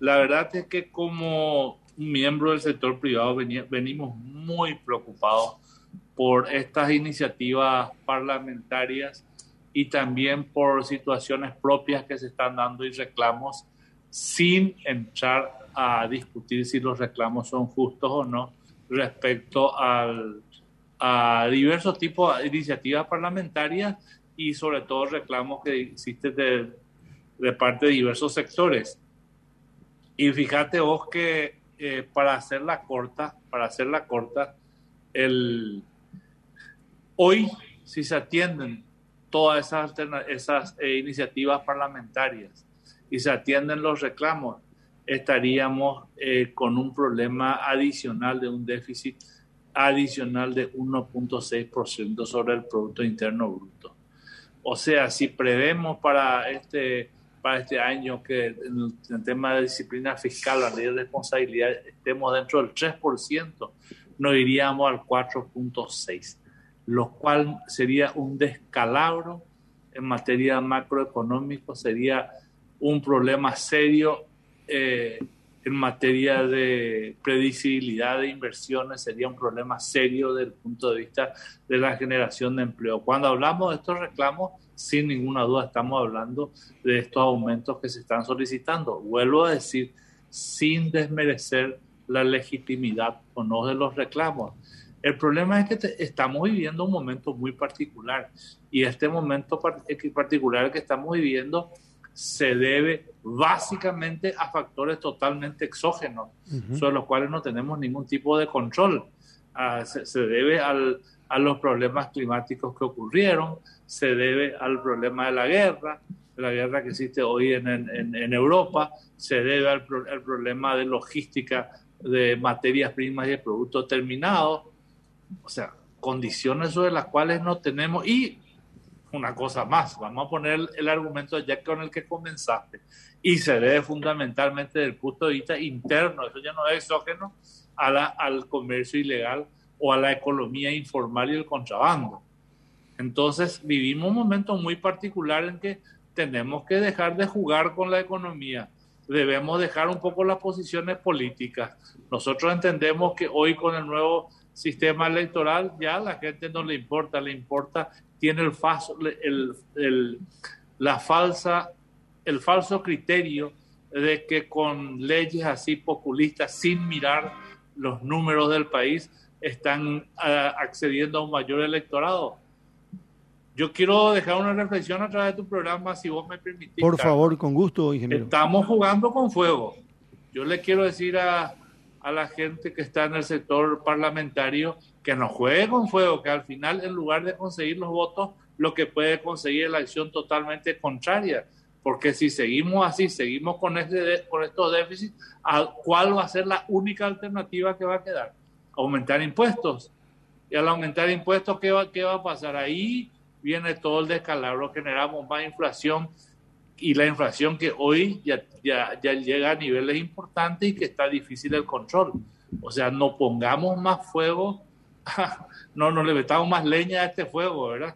La verdad es que como miembro del sector privado venimos muy preocupados por estas iniciativas parlamentarias y también por situaciones propias que se están dando y reclamos sin entrar a discutir si los reclamos son justos o no respecto al, a diversos tipos de iniciativas parlamentarias y sobre todo reclamos que existen de, de parte de diversos sectores. Y fíjate vos que eh, para hacerla corta, para hacerla corta, el, hoy si se atienden todas esas, esas eh, iniciativas parlamentarias y se atienden los reclamos, estaríamos eh, con un problema adicional de un déficit adicional de 1.6% sobre el Producto Interno Bruto. O sea, si prevemos para este, para este año que en el tema de disciplina fiscal, la ley de responsabilidad, estemos dentro del 3%, nos iríamos al 4.6%, lo cual sería un descalabro en materia macroeconómico, sería un problema serio eh, en materia de predecibilidad de inversiones, sería un problema serio desde el punto de vista de la generación de empleo. Cuando hablamos de estos reclamos, sin ninguna duda estamos hablando de estos aumentos que se están solicitando. Vuelvo a decir, sin desmerecer la legitimidad o no de los reclamos. El problema es que estamos viviendo un momento muy particular y este momento particular que estamos viviendo se debe básicamente a factores totalmente exógenos, sobre los cuales no tenemos ningún tipo de control. Ah, se, debe a los problemas climáticos que ocurrieron, se debe al problema de la guerra, de la guerra que existe hoy en, en, Europa, se debe al, al, problema de logística de materias primas y de productos terminados, o sea, condiciones sobre las cuales no tenemos, y una cosa más, vamos a poner el argumento ya con el que comenzaste, y se debe fundamentalmente desde el punto de vista interno, eso ya no es exógeno, a la, al comercio ilegal o a la economía informal y el contrabando. Entonces vivimos un momento muy particular en que tenemos que dejar de jugar con la economía, debemos dejar un poco las posiciones políticas. Nosotros entendemos que hoy con el nuevo sistema electoral ya a la gente no le importa, le importa tiene el, el, el, la falsa, el falso criterio de que con leyes así populistas, sin mirar los números del país, están ah, accediendo a un mayor electorado. Yo quiero dejar una reflexión a través de tu programa, si vos me permitís. Por favor, con gusto, ingeniero. Estamos jugando con fuego. Yo le quiero decir a, a la gente que está en el sector parlamentario que no juegue con fuego, que al final en lugar de conseguir los votos, lo que puede conseguir es la acción totalmente contraria. Porque si seguimos así, seguimos con, este, con estos déficits, ¿cuál va a ser la única alternativa que va a quedar? Aumentar impuestos. Y al aumentar impuestos, ¿qué va, qué va a pasar? Ahí viene todo el descalabro, generamos más inflación y la inflación que hoy ya, ya, ya llega a niveles importantes y que está difícil el control. O sea, no pongamos más fuego, no, no le metamos más leña a este fuego, ¿verdad?